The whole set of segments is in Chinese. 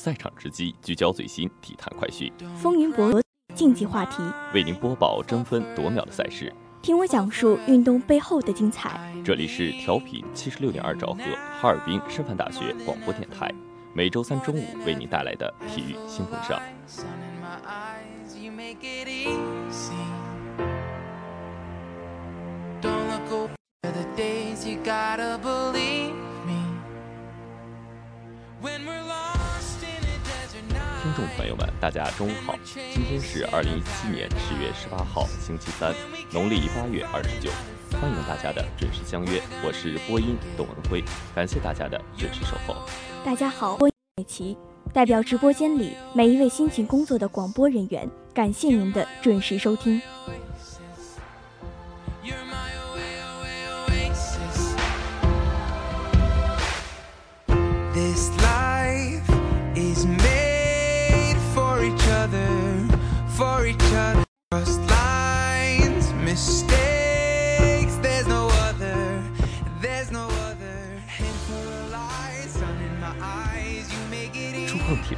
赛场之机，聚焦最新体坛快讯，风云博弈竞技话题，为您播报争分夺秒的赛事。听我讲述运动背后的精彩。这里是调频七十六点二兆赫，哈尔滨师范大学广播电台，每周三中午为您带来的体育新风尚。Sun in my eyes, you make it easy. Don't look over the days, you gotta believe me. When we're 朋友们，大家中午好，今天是二零一七年十月十八号，星期三，农历八月二十九，欢迎大家的准时相约，我是播音董文辉，感谢大家的准时守候。大家好，我美琪，代表直播间里每一位辛勤工作的广播人员，感谢您的准时收听。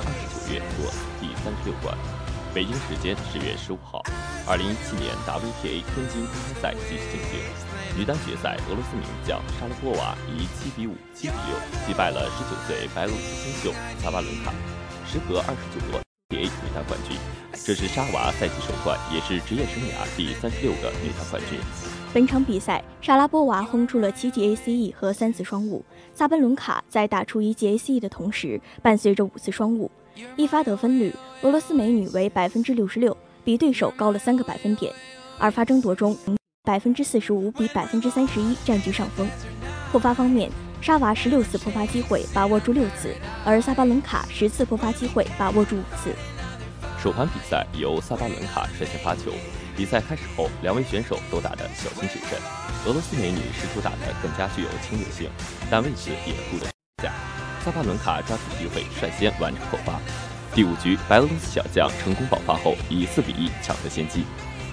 二十九月夺第三十六冠。北京时间十月十五号，二零一七年 WTA 天津公开赛继续进行。女单决赛，俄罗斯名将莎拉波娃以七比五、七比六击败了十九岁白俄罗斯新秀萨巴伦卡，时隔二十九夺 WTA 女单冠军。这是沙娃赛季首冠，也是职业生涯第三十六个女单冠军。本场比赛，莎拉波娃轰出了七记 ACE 和三次双误，萨班伦卡在打出一记 ACE 的同时，伴随着五次双误。一发得分率，俄罗斯美女为百分之六十六，比对手高了三个百分点。二发争夺中，百分之四十五比百分之三十一占据上风。破发方面，沙娃十六次破发机会把握住六次，而萨巴伦卡十次破发机会把握住五次。首盘比赛由萨巴伦卡率先发球，比赛开始后，两位选手都打得小心谨慎。俄罗斯美女试图打得更加具有侵略性，但为此也付了代价。萨巴伦卡抓住机会，率先完成破发。第五局，白俄罗斯小将成功爆发后，以四比一抢得先机。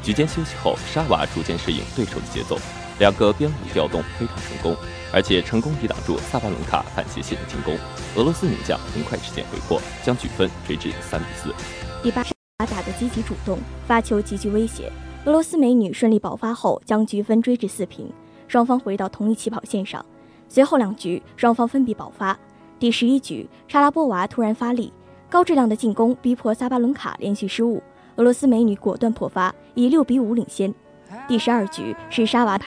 局间休息后，沙娃逐渐适应对手的节奏，两个边路调动非常成功，而且成功抵挡住萨巴伦卡反斜线的进攻。俄罗斯女将很快实现回破，将比分追至三比四。第八，积极主动，发球极具威胁。俄罗斯美女顺利爆发后，将局分追至四平，双方回到同一起跑线上。随后两局，双方分别爆发。第十一局，莎拉波娃突然发力，高质量的进攻逼迫萨巴伦卡连续失误，俄罗斯美女果断破发，以六比五领先。第十二局是沙娃，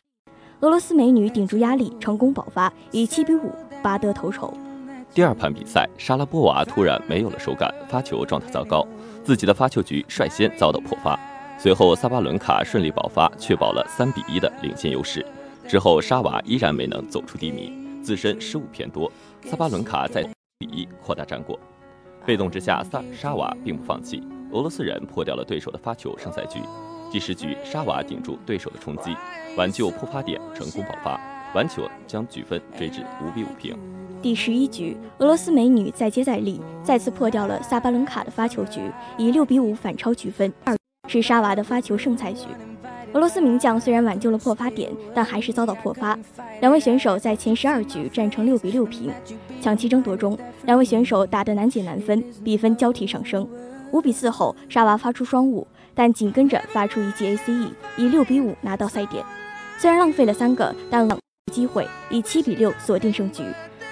俄罗斯美女顶住压力成功爆发，以七比五拔得头筹。第二盘比赛，莎拉波娃突然没有了手感，发球状态糟糕，自己的发球局率先遭到破发。随后萨巴伦卡顺利爆发，确保了三比一的领先优势。之后沙娃依然没能走出低迷，自身失误偏多，萨巴伦卡在比一扩大战果。被动之下，萨沙娃并不放弃，俄罗斯人破掉了对手的发球胜赛局。第十局，沙娃顶住对手的冲击，挽救破发点，成功爆发。完球将局分追至五比五平。第十一局，俄罗斯美女再接再厉，再次破掉了萨巴伦卡的发球局，以六比五反超局分。二是沙娃的发球胜菜局。俄罗斯名将虽然挽救了破发点，但还是遭到破发。两位选手在前十二局战成六比六平。抢七争夺中，两位选手打得难解难分，比分交替上升。五比四后，沙娃发出双误，但紧跟着发出一记 ACE，以六比五拿到赛点。虽然浪费了三个，但机会以七比六锁定胜局，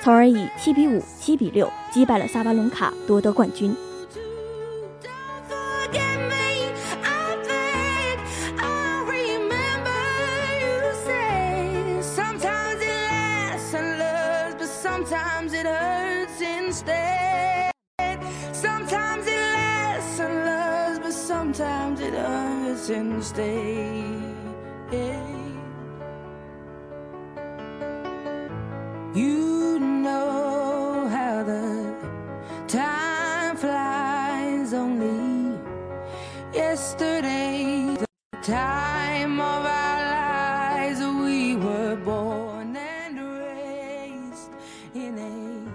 从而以七比五、七比六击败了萨巴伦卡，夺得冠军。Forget me, I think I remember you say sometimes it lasts and loves, but sometimes it hurts instead. Time of our lives we were born and raised in a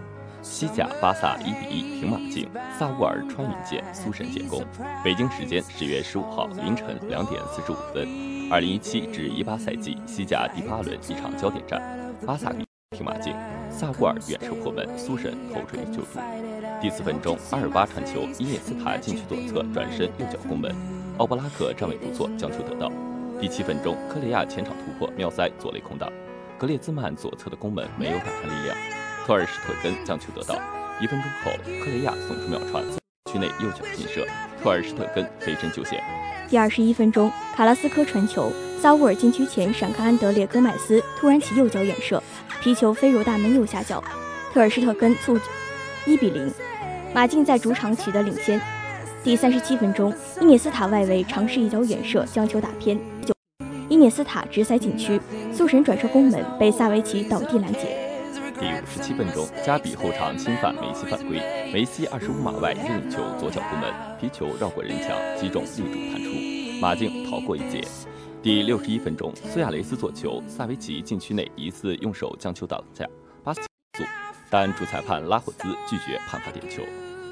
西甲巴萨一比一平马竞，萨乌尔穿云箭，苏神建功。北京时间十月十五号凌晨两点四十五分，二零一七至一八赛季西甲第八轮一场焦点战，巴萨平马竞，萨乌尔远射破门，苏神头锤救助。第四分钟，阿尔巴传球，伊涅斯塔禁区左侧转身右脚攻门，奥布拉克站位不错，将球得到。第七分钟，科雷亚前场突破，妙塞左肋空档，格列兹曼左侧的攻门没有打穿力量，特尔施特根将球得到。一分钟后，科雷亚送出妙传，区内右脚劲射，特尔施特根飞身救险。第二十一分钟，卡拉斯科传球，萨乌尔禁区前闪开安德烈戈麦斯，突然起右脚远射，皮球飞入大门右下角，特尔施特根促一比零，马竞在主场取得领先。第三十七分钟，伊涅斯塔外围尝试一脚远射将球打偏，伊涅斯塔直塞禁区，苏神转射攻门被萨维奇倒地拦截。第五十七分钟，加比后场侵犯梅西犯规，梅西二十五码外任意球左脚攻门，皮球绕过人墙击中立柱弹出，马竞逃过一劫。第六十一分钟，苏亚雷斯做球，萨维奇禁区内疑似用手将球挡下，巴斯速，但主裁判拉霍兹拒绝判罚点球。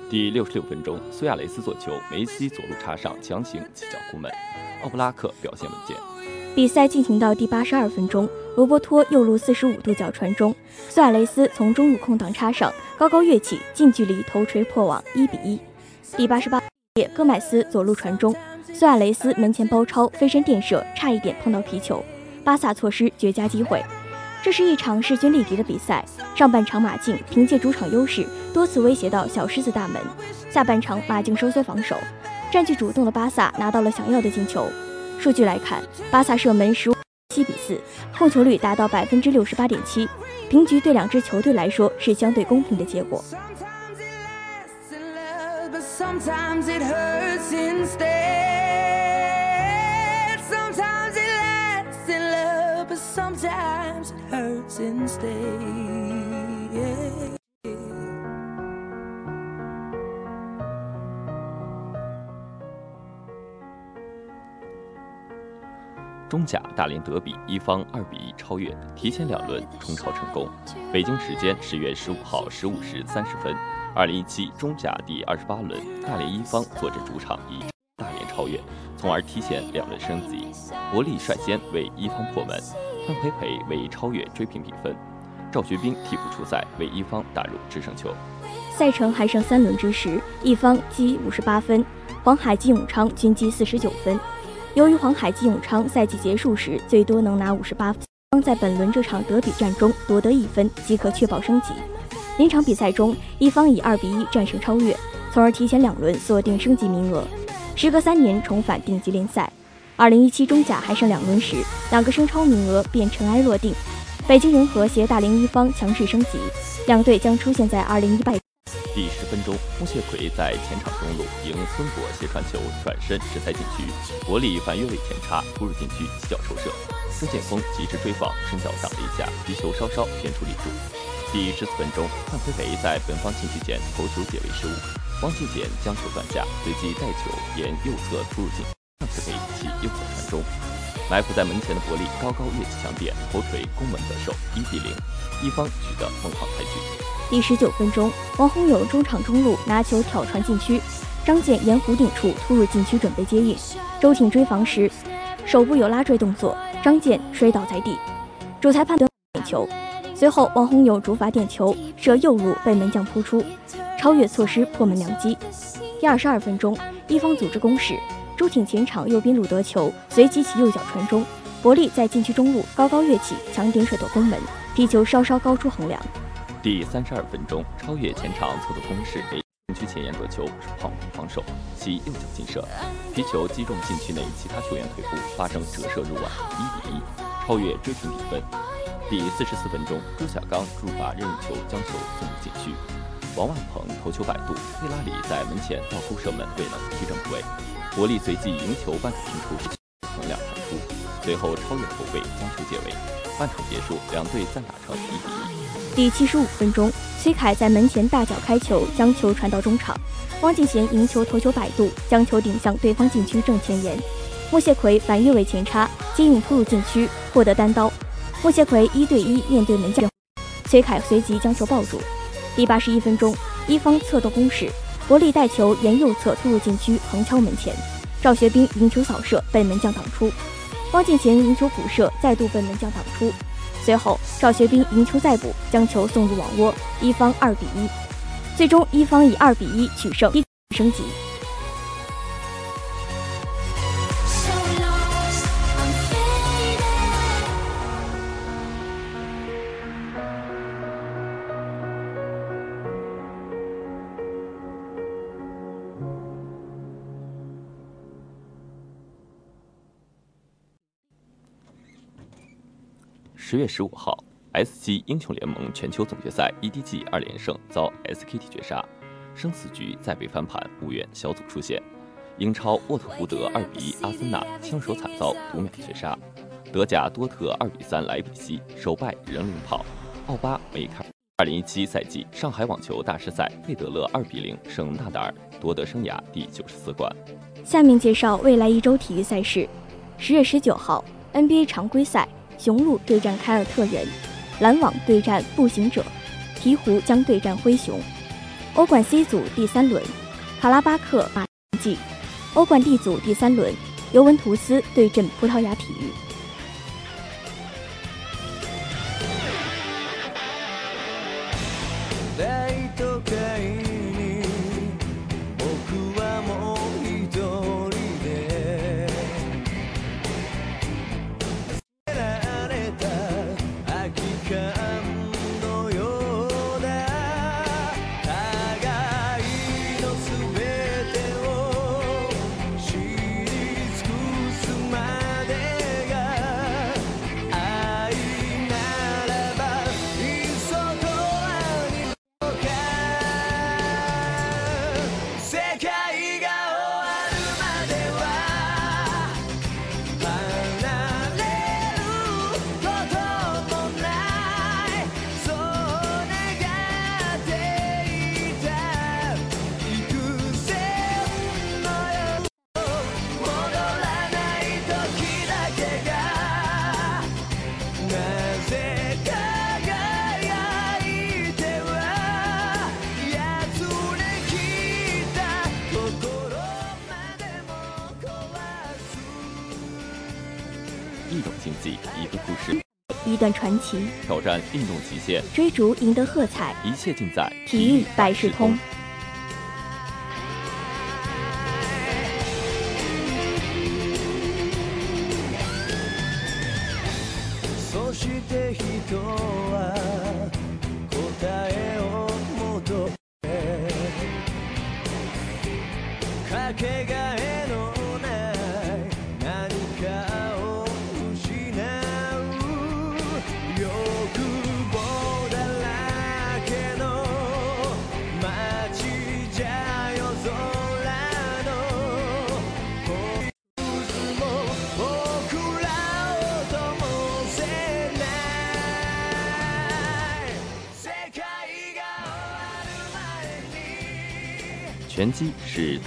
第六十六分钟，苏亚雷斯做球，梅西左路插上强行起脚攻门，奥布拉克表现稳健。比赛进行到第八十二分钟，罗伯托右路四十五度角传中，苏亚雷斯从中路空档插上，高高跃起，近距离头锤破网，一比一。第八十八，戈麦斯左路传中，苏亚雷斯门前包抄，飞身垫射，差一点碰到皮球，巴萨错失绝佳机会。这是一场势均力敌的比赛。上半场马竞凭借主场优势，多次威胁到小狮子大门；下半场马竞收缩防守，占据主动的巴萨拿到了想要的进球。数据来看，巴萨射门十七比四，控球率达到百分之六十八点七，平局对两支球队来说是相对公平的结果。Sometimes it hurts instead. 中甲大连德比一方二比一超越，提前两轮冲超成功。北京时间十月十五号十五时三十分，二零一七中甲第二十八轮，大连一方坐镇主场以大连超越，从而提前两轮升级。伯利率先为一方破门，范培培为超越追平比分，赵学兵替补出赛为一方打入制胜球。赛程还剩三轮之时，一方积五十八分，黄海及永昌均积四十九分。由于黄海及永昌赛季结束时最多能拿五十八分，方在本轮这场德比战中夺得一分即可确保升级。临场比赛中，一方以二比一战胜超越，从而提前两轮锁定升级名额。时隔三年重返顶级联赛，二零一七中甲还剩两轮时，两个升超名额便尘埃落定。北京人和携大连一方强势升级，两队将出现在二零一八。第十分钟，穆谢奎在前场中路迎孙博斜传球，转身直塞禁区，伯利反越位前插，突入禁区起脚抽射，孙建峰及时追防，伸脚挡了一下，皮球稍稍偏出立柱。第十四分钟，范培培在本方禁区前头球解围失误，王庆俭将球断下，随即带球沿右侧突入禁，范培培其右脚传中。埋伏在门前的伯利高高跃起抢点，头锤攻门得手，一比零，一方取得梦幻开局。第十九分钟，王洪友中场中路拿球挑传禁区，张健沿弧顶处突入禁区准备接应，周挺追防时手部有拉坠动作，张健摔倒在地，主裁判断点球。随后王洪友主罚点球射右路被门将扑出，超越错失破门良机。第二十二分钟，一方组织攻势。朱挺前场右边路得球，随即其右脚传中，伯利在禁区中路高高跃起，抢点甩夺攻门，皮球稍稍高出横梁。第三十二分钟，超越前场侧夺攻势，禁区前沿得球，胖虎防守，其右脚劲射，皮球击中禁区内其他球员腿部，发生折射入网，一比一，超越追平比分。第四十四分钟，朱小刚入罚任意球，将球送入禁区，王万鹏头球摆渡，费拉里在门前倒钩射门，未能踢正部位。伯利随即迎球半场出，横梁弹出，随后超越后卫将球解围。半场结束，两队暂打成一比一。第七十五分钟，崔凯在门前大脚开球，将球传到中场。汪敬贤赢球头球摆渡，将球顶向对方禁区正前沿。莫谢奎反越位前插，接应突入禁区，获得单刀。莫谢奎一对一面对门将，崔凯随即将球抱住。第八十一分钟，一方侧动攻势。伯利带球沿右侧突入禁区，横敲门前，赵学兵迎球扫射被门将挡出，汪敬贤迎球补射再度被门将挡出，随后赵学兵赢球再补，将球送入网窝，一方二比一，最终一方以二比一取胜，一升级。十月十五号，S 七英雄联盟全球总决赛 EDG 二连胜遭 SKT 绝杀，生死局再被翻盘，无缘小组出线。英超沃特福德二比一阿森纳枪手惨遭读秒绝杀，德甲多特二比三莱比锡首败仍领跑。奥巴梅开。二零一七赛季上海网球大师赛，费德勒二比零胜纳达尔，夺得生涯第九十四冠。下面介绍未来一周体育赛事：十月十九号 NBA 常规赛。雄鹿对战凯尔特人，篮网对战步行者，鹈鹕将对战灰熊。欧冠 C 组第三轮，卡拉巴克马季。欧冠 D 组第三轮，尤文图斯对阵葡萄牙体育。一种竞技，一个故事，一段传奇，挑战运动极限，追逐赢得喝彩，一切尽在体育百事通。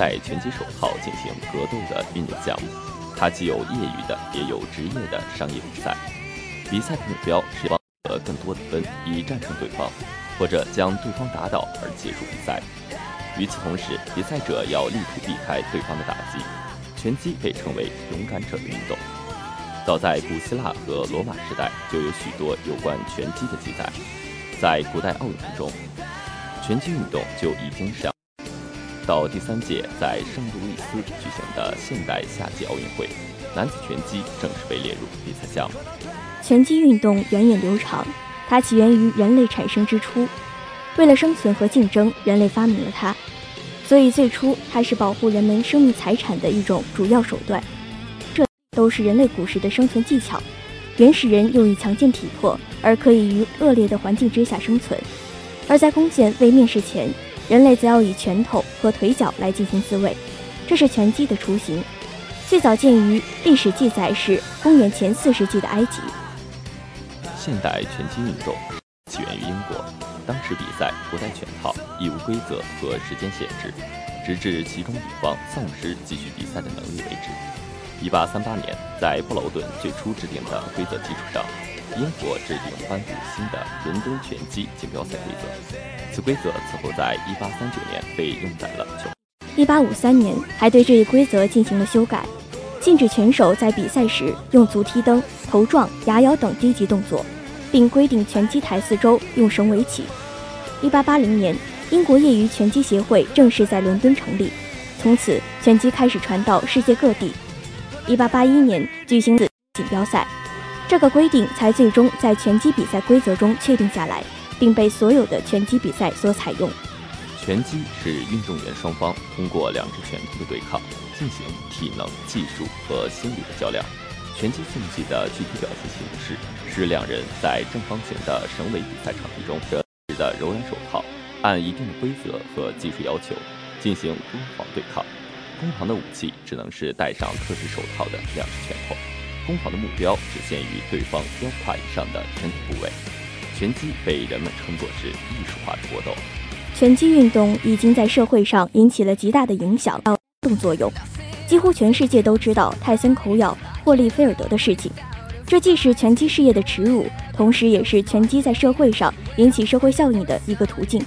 戴拳击手套进行格斗的运动项目，它既有业余的，也有职业的商业比赛。比赛的目标是要得更多的分，以战胜对方，或者将对方打倒而结束比赛。与此同时，比赛者要力图避开对方的打击。拳击被称为勇敢者的运动。早在古希腊和罗马时代，就有许多有关拳击的记载。在古代奥运中，拳击运动就已经是。到第三届在圣路易斯举行的现代夏季奥运会，男子拳击正式被列入比赛项目。拳击运动源远流长，它起源于人类产生之初。为了生存和竞争，人类发明了它，所以最初它是保护人们生命财产的一种主要手段。这都是人类古时的生存技巧。原始人用以强健体魄，而可以于恶劣的环境之下生存；而在弓箭未面世前，人类则要以拳头和腿脚来进行自卫。这是拳击的雏形，最早见于历史记载是公元前四世纪的埃及。现代拳击运动起源于英国，当时比赛不带拳套，亦无规则和时间限制，直至其中一方丧失继续比赛的能力为止。一八三八年，在布劳顿最初制定的规则基础上，英国制定颁布新的伦敦拳击锦标赛规则。此规则此后在一八三九年被用在了球。一八五三年，还对这一规则进行了修改，禁止拳手在比赛时用足踢蹬、头撞、牙咬等低级动作，并规定拳击台四周用绳围起。一八八零年，英国业余拳击协会正式在伦敦成立，从此拳击开始传到世界各地。一八八一年举行锦标赛，这个规定才最终在拳击比赛规则中确定下来，并被所有的拳击比赛所采用。拳击是运动员双方通过两只拳头的对抗，进行体能、技术和心理的较量。拳击竞技的具体表现形式是两人在正方形的绳围比赛场地中，持的柔软手套，按一定的规则和技术要求进行攻防对抗。攻防的武器只能是戴上特制手套的两只拳头，攻防的目标只限于对方腰胯以上的身体部位。拳击被人们称作是艺术化的搏斗。拳击运动已经在社会上引起了极大的影响动作用，几乎全世界都知道泰森口咬霍利菲尔德的事情。这既是拳击事业的耻辱，同时也是拳击在社会上引起社会效应的一个途径。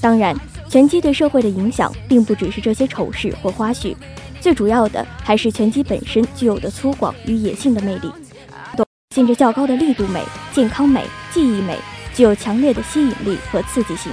当然。拳击对社会的影响，并不只是这些丑事或花絮，最主要的还是拳击本身具有的粗犷与野性的魅力，性质较高的力度美、健康美、技艺美，具有强烈的吸引力和刺激性。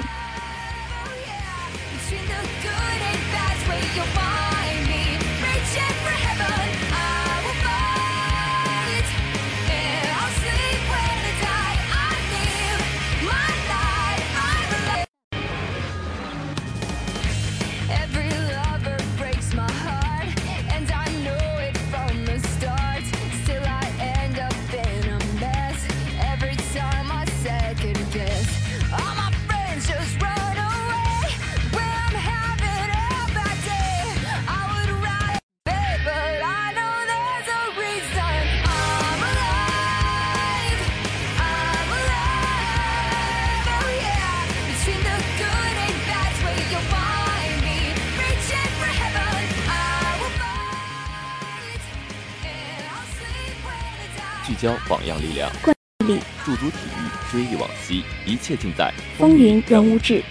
榜样力量，驻足体育，追忆往昔，一切尽在风云人物志。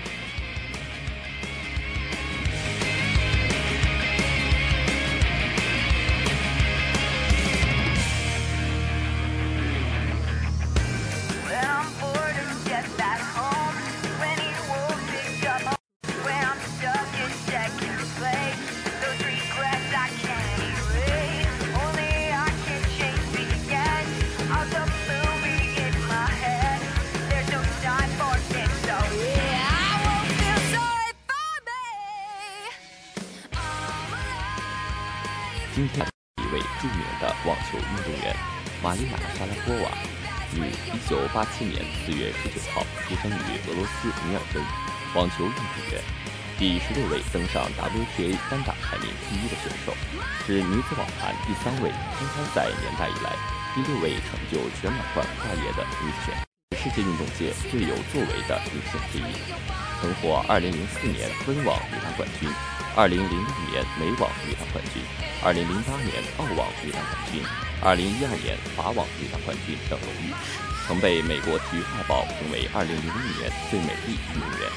四月19号出生于俄罗斯尼尔根，网球运动员，第十六位登上 WTA 单打排名第一的选手，是女子网坛第三位，公开赛年代以来第六位成就全满贯跨业的女子选手，世界运动界最有作为的女性之一，曾获2004年温网女单冠军，2006年美网女单冠军。2008年澳网女单冠军、2012年法网女单冠军等荣誉，曾被美国体育画报评为2001年最美丽运动员，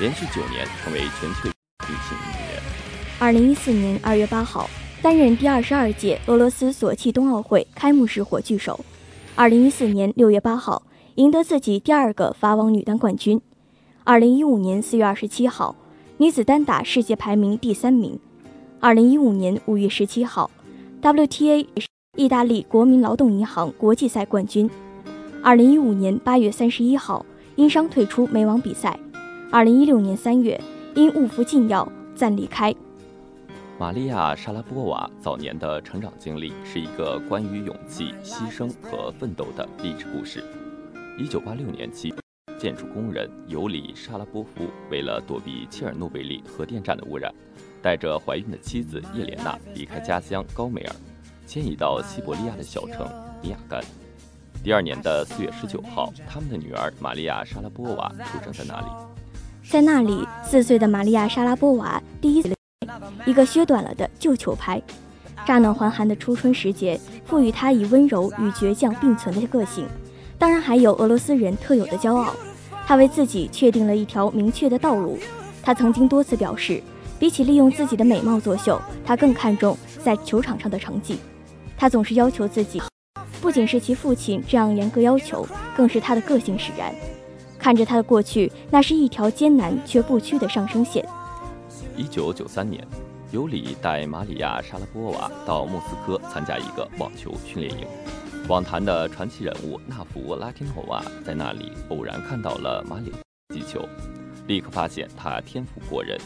连续九年成为全球女性运动员。二零一四年二月八号，担任第二十二届俄罗斯索契冬奥会开幕式火炬手。二零一四年六月八号，赢得自己第二个法网女单冠军。二零一五年四月二十七号，女子单打世界排名第三名。二零一五年五月十七号，WTA 意大利国民劳动银行国际赛冠军。二零一五年八月三十一号，因伤退出美网比赛。二零一六年三月，因误服禁药暂离开。玛利亚·莎拉波娃早年的成长经历是一个关于勇气、牺牲和奋斗的励志故事。一九八六年起，建筑工人尤里·沙拉波夫为了躲避切尔诺贝利核电站的污染。带着怀孕的妻子叶莲娜离开家乡高梅尔，迁移到西伯利亚的小城尼亚干。第二年的四月十九号，他们的女儿玛利亚·莎拉波娃出生在那里。在那里，四岁的玛利亚·莎拉波娃第一次一个削短了的旧球拍。乍暖还寒的初春时节，赋予她以温柔与倔强并存的个性，当然还有俄罗斯人特有的骄傲。她为自己确定了一条明确的道路。她曾经多次表示。比起利用自己的美貌作秀，他更看重在球场上的成绩。他总是要求自己，不仅是其父亲这样严格要求，更是他的个性使然。看着他的过去，那是一条艰难却不屈的上升线。一九九三年，尤里带玛里亚·沙拉波娃到莫斯科参加一个网球训练营。网坛的传奇人物纳福拉提诺娃在那里偶然看到了马里击球，立刻发现他天赋过人。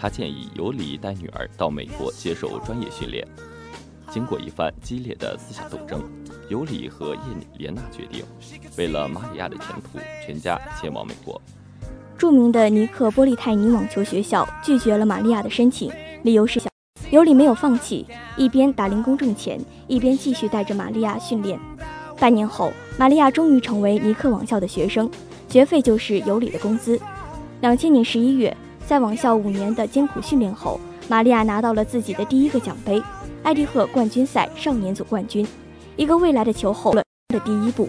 他建议尤里带女儿到美国接受专业训练。经过一番激烈的思想斗争，尤里和叶莲娜决定，为了玛里亚的前途，全家前往美国。著名的尼克波利泰尼网球学校拒绝了玛利亚的申请，理由是小尤里没有放弃，一边打零工挣钱，一边继续带着玛利亚训练。半年后，玛利亚终于成为尼克网校的学生，学费就是尤里的工资。两千年十一月。在网校五年的艰苦训练后，玛利亚拿到了自己的第一个奖杯——艾迪赫冠军赛少年组冠军，一个未来的球后的第一步。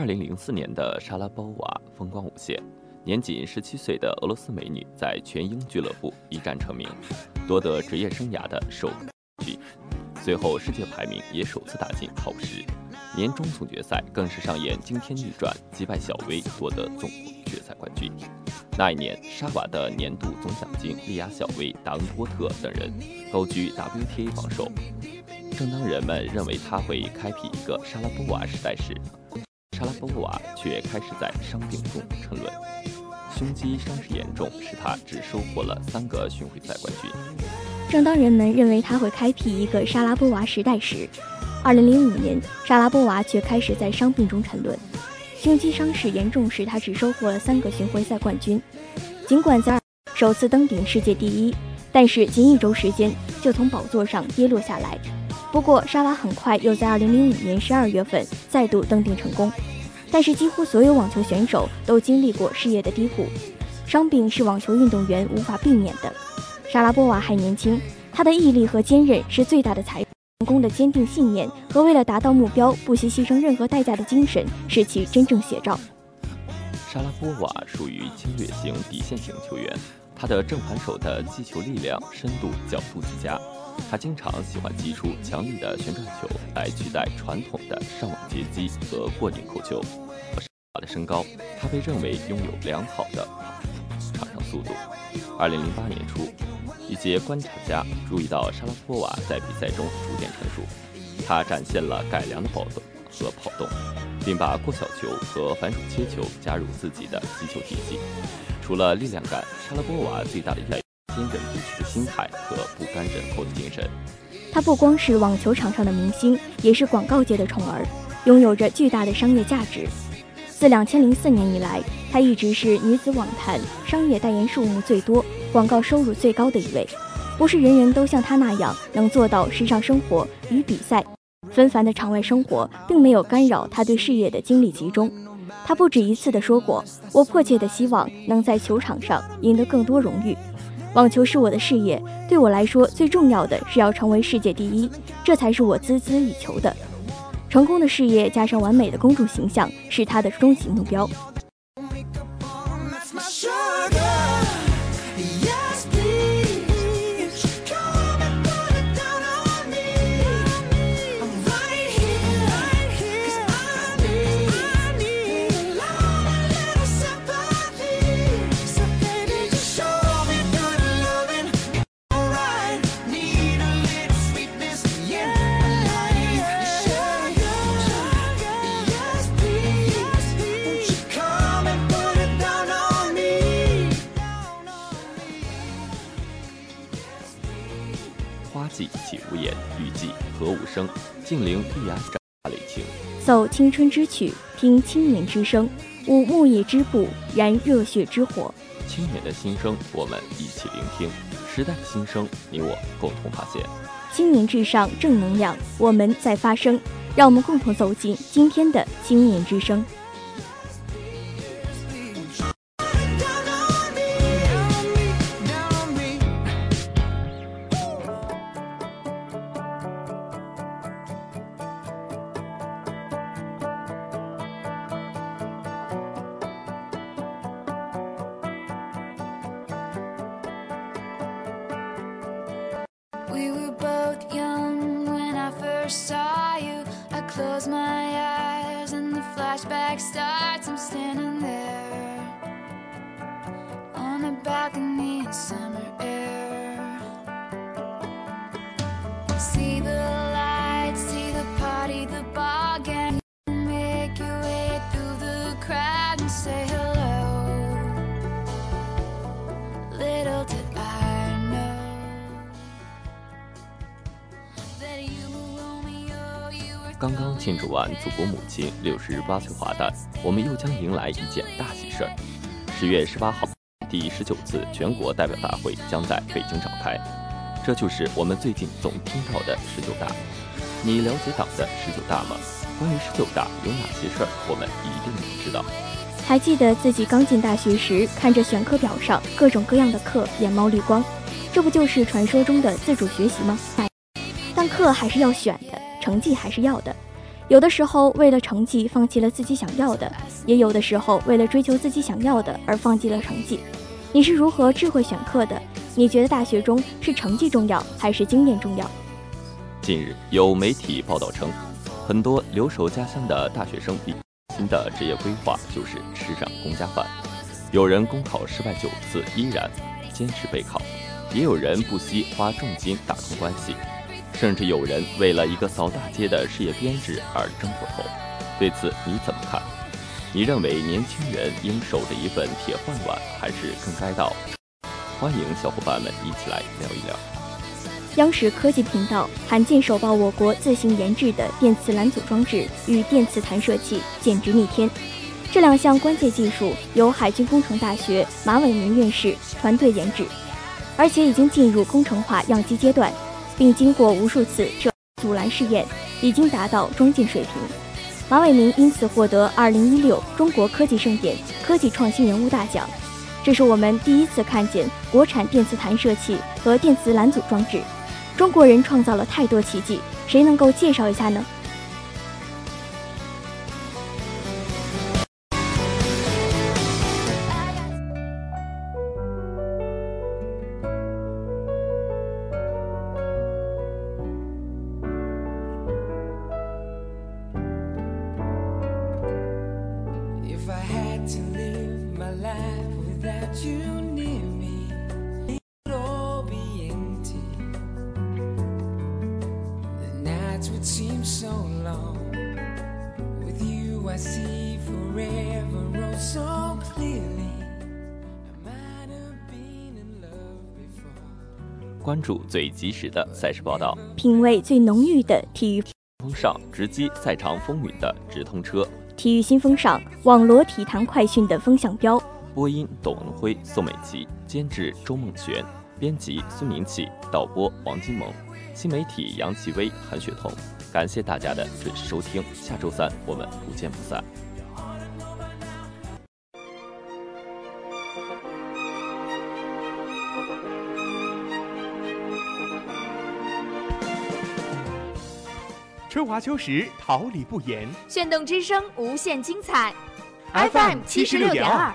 二零零四年的莎拉波娃风光无限年仅十七岁的俄罗斯美女在全英俱乐部一战成名夺得职业生涯的首局随后世界排名也首次打进好时年终总决赛更是上演惊天逆转击败小威夺得总决赛冠军。那一年莎娃的年度总奖金力压小威达文波特等人高居 wta 榜首。正当人们认为他会开辟一个莎拉波娃时代时莎拉波娃却开始在伤病中沉沦，胸肌伤势严重，使她只收获了三个巡回赛冠军。正当人们认为他会开辟一个莎拉波娃时代时，2005年，莎拉波娃却开始在伤病中沉沦，胸肌伤势严重，使她只收获了三个巡回赛冠军。尽管在首次登顶世界第一，但是仅一周时间就从宝座上跌落下来。不过，莎娃很快又在2005年12月份再度登顶成功。但是，几乎所有网球选手都经历过事业的低谷，伤病是网球运动员无法避免的。莎拉波娃还年轻，她的毅力和坚韧是最大的财富。功的坚定信念和为了达到目标不惜牺牲任何代价的精神，是其真正写照。莎拉波娃属于侵略型底线型球员，他的正反手的击球力量、深度、角度极佳。他经常喜欢击出强力的旋转球来取代传统的上网截击和过顶扣球。他的身高，他被认为拥有良好的场上速度。二零零八年初，一些观察家注意到沙拉波娃在比赛中逐渐成熟，他展现了改良的跑动和跑动，并把过小球和反手切球加入自己的击球体系。除了力量感，沙拉波娃最大的依赖坚韧不屈的心态和不甘人后的精神。他不光是网球场上的明星，也是广告界的宠儿，拥有着巨大的商业价值。自两千零四年以来，她一直是女子网坛商业代言数目最多、广告收入最高的一位。不是人人都像她那样能做到时尚生活与比赛。纷繁的场外生活并没有干扰她对事业的精力集中。她不止一次地说过：“我迫切地希望能在球场上赢得更多荣誉。网球是我的事业，对我来说最重要的是要成为世界第一，这才是我孜孜以求的。”成功的事业加上完美的公众形象是他的终极目标。花季起无言，雨季何无声？静聆碧岸斩泪情。奏青春之曲，听青年之声，舞木叶之步，燃热血之火。青年的心声，我们一起聆听；时代的心声，你我共同发现。青年至上，正能量，我们在发声。让我们共同走进今天的青年之声。刚刚庆祝完祖国母亲六十八岁华诞，我们又将迎来一件大喜事儿。十月十八号，第十九次全国代表大会将在北京召开，这就是我们最近总听到的十九大。你了解党的十九大吗？关于十九大有哪些事儿，我们一定要知道。还记得自己刚进大学时，看着选课表上各种各样的课，眼冒绿光，这不就是传说中的自主学习吗？但课还是要选的，成绩还是要的。有的时候为了成绩放弃了自己想要的，也有的时候为了追求自己想要的而放弃了成绩。你是如何智慧选课的？你觉得大学中是成绩重要还是经验重要？近日有媒体报道称，很多留守家乡的大学生毕新的职业规划就是吃上公家饭。有人公考失败九次依然坚持备考，也有人不惜花重金打通关系，甚至有人为了一个扫大街的事业编制而争过头。对此你怎么看？你认为年轻人应守着一份铁饭碗，还是更该到？欢迎小伙伴们一起来聊一聊。央视科技频道罕见首曝我国自行研制的电磁拦阻装置与电磁弹射器，简直逆天！这两项关键技术由海军工程大学马伟民院士团队研制，而且已经进入工程化样机阶段，并经过无数次这阻拦试验，已经达到中进水平。马伟明因此获得2016中国科技盛典科技创新人物大奖。这是我们第一次看见国产电磁弹射器和电磁拦阻装置。中国人创造了太多奇迹，谁能够介绍一下呢？关注最及时的赛事报道，品味最浓郁的体育风尚，直击赛场风云的直通车。体育新风尚，网罗体坛快讯的风向标。播音：董文辉、宋美琪，监制：周梦璇，编辑：孙明启，导播：王金萌，新媒体：杨奇威、韩雪彤。感谢大家的准时收听，下周三我们不见不散。春华秋实，桃李不言。炫动之声，无限精彩。FM 七十六点二。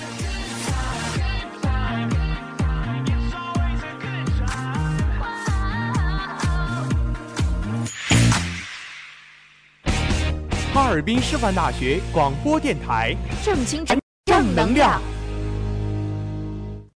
哈尔滨师范大学广播电台，正青春，正能量。